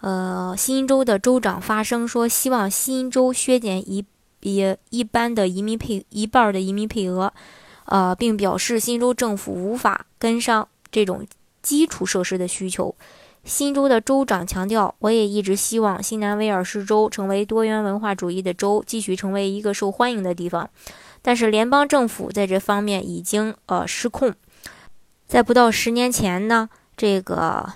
呃，新州的州长发声说，希望新州削减一比一般的移民配一半的移民配额，呃，并表示新州政府无法跟上这种基础设施的需求。新州的州长强调，我也一直希望新南威尔士州成为多元文化主义的州，继续成为一个受欢迎的地方。但是联邦政府在这方面已经呃失控，在不到十年前呢，这个。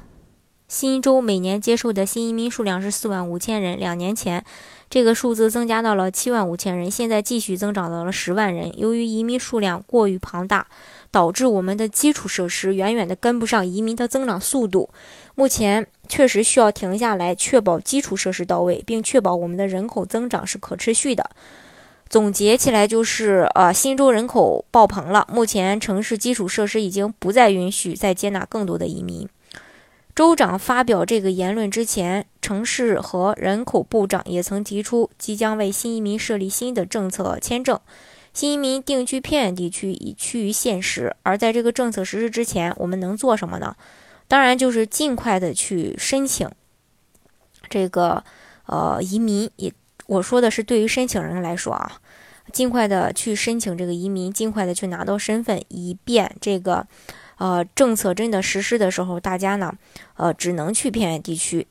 新州每年接受的新移民数量是四万五千人，两年前这个数字增加到了七万五千人，现在继续增长到了十万人。由于移民数量过于庞大，导致我们的基础设施远远的跟不上移民的增长速度。目前确实需要停下来，确保基础设施到位，并确保我们的人口增长是可持续的。总结起来就是，呃，新州人口爆棚了，目前城市基础设施已经不再允许再接纳更多的移民。州长发表这个言论之前，城市和人口部长也曾提出，即将为新移民设立新的政策签证，新移民定居偏远地区已趋于现实。而在这个政策实施之前，我们能做什么呢？当然就是尽快的去申请这个呃移民。也我说的是对于申请人来说啊，尽快的去申请这个移民，尽快的去拿到身份，以便这个。呃，政策真的实施的时候，大家呢，呃，只能去偏远地区。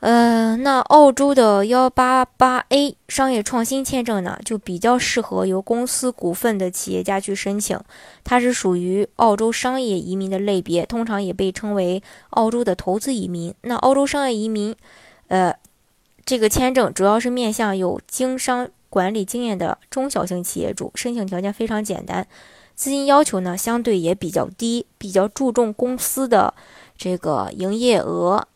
呃，那澳洲的幺八八 A 商业创新签证呢，就比较适合由公司股份的企业家去申请，它是属于澳洲商业移民的类别，通常也被称为澳洲的投资移民。那澳洲商业移民，呃，这个签证主要是面向有经商管理经验的中小型企业主，申请条件非常简单。资金要求呢，相对也比较低，比较注重公司的这个营业额，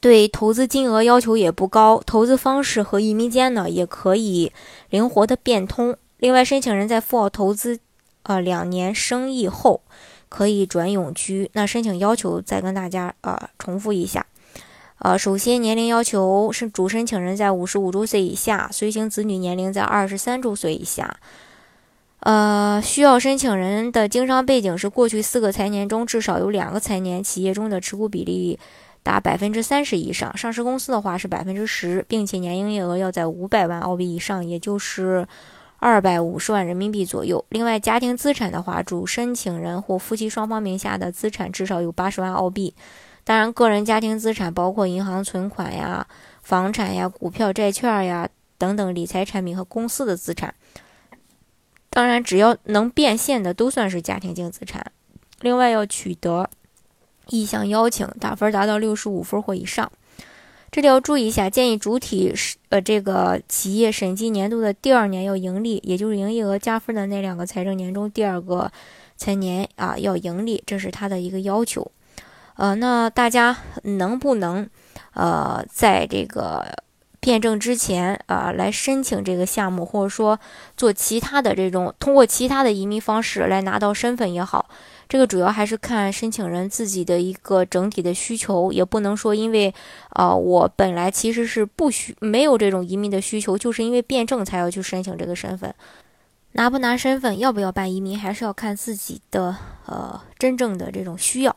对投资金额要求也不高，投资方式和移民间呢也可以灵活的变通。另外，申请人在赴澳投资呃两年生意后，可以转永居。那申请要求再跟大家呃重复一下，呃，首先年龄要求是主申请人在五十五周岁以下，随行子女年龄在二十三周岁以下。呃，需要申请人的经商背景是过去四个财年中至少有两个财年企业中的持股比例达百分之三十以上，上市公司的话是百分之十，并且年营业额要在五百万澳币以上，也就是二百五十万人民币左右。另外，家庭资产的话，主申请人或夫妻双方名下的资产至少有八十万澳币。当然，个人家庭资产包括银行存款呀、房产呀、股票、债券呀等等理财产品和公司的资产。当然，只要能变现的都算是家庭净资产。另外，要取得意向邀请，打分达到六十五分或以上。这里要注意一下，建议主体是呃这个企业审计年度的第二年要盈利，也就是营业额加分的那两个财政年中第二个财年啊要盈利，这是他的一个要求。呃，那大家能不能呃在这个？辩证之前啊，来申请这个项目，或者说做其他的这种通过其他的移民方式来拿到身份也好，这个主要还是看申请人自己的一个整体的需求，也不能说因为啊我本来其实是不需没有这种移民的需求，就是因为辩证才要去申请这个身份，拿不拿身份，要不要办移民，还是要看自己的呃真正的这种需要。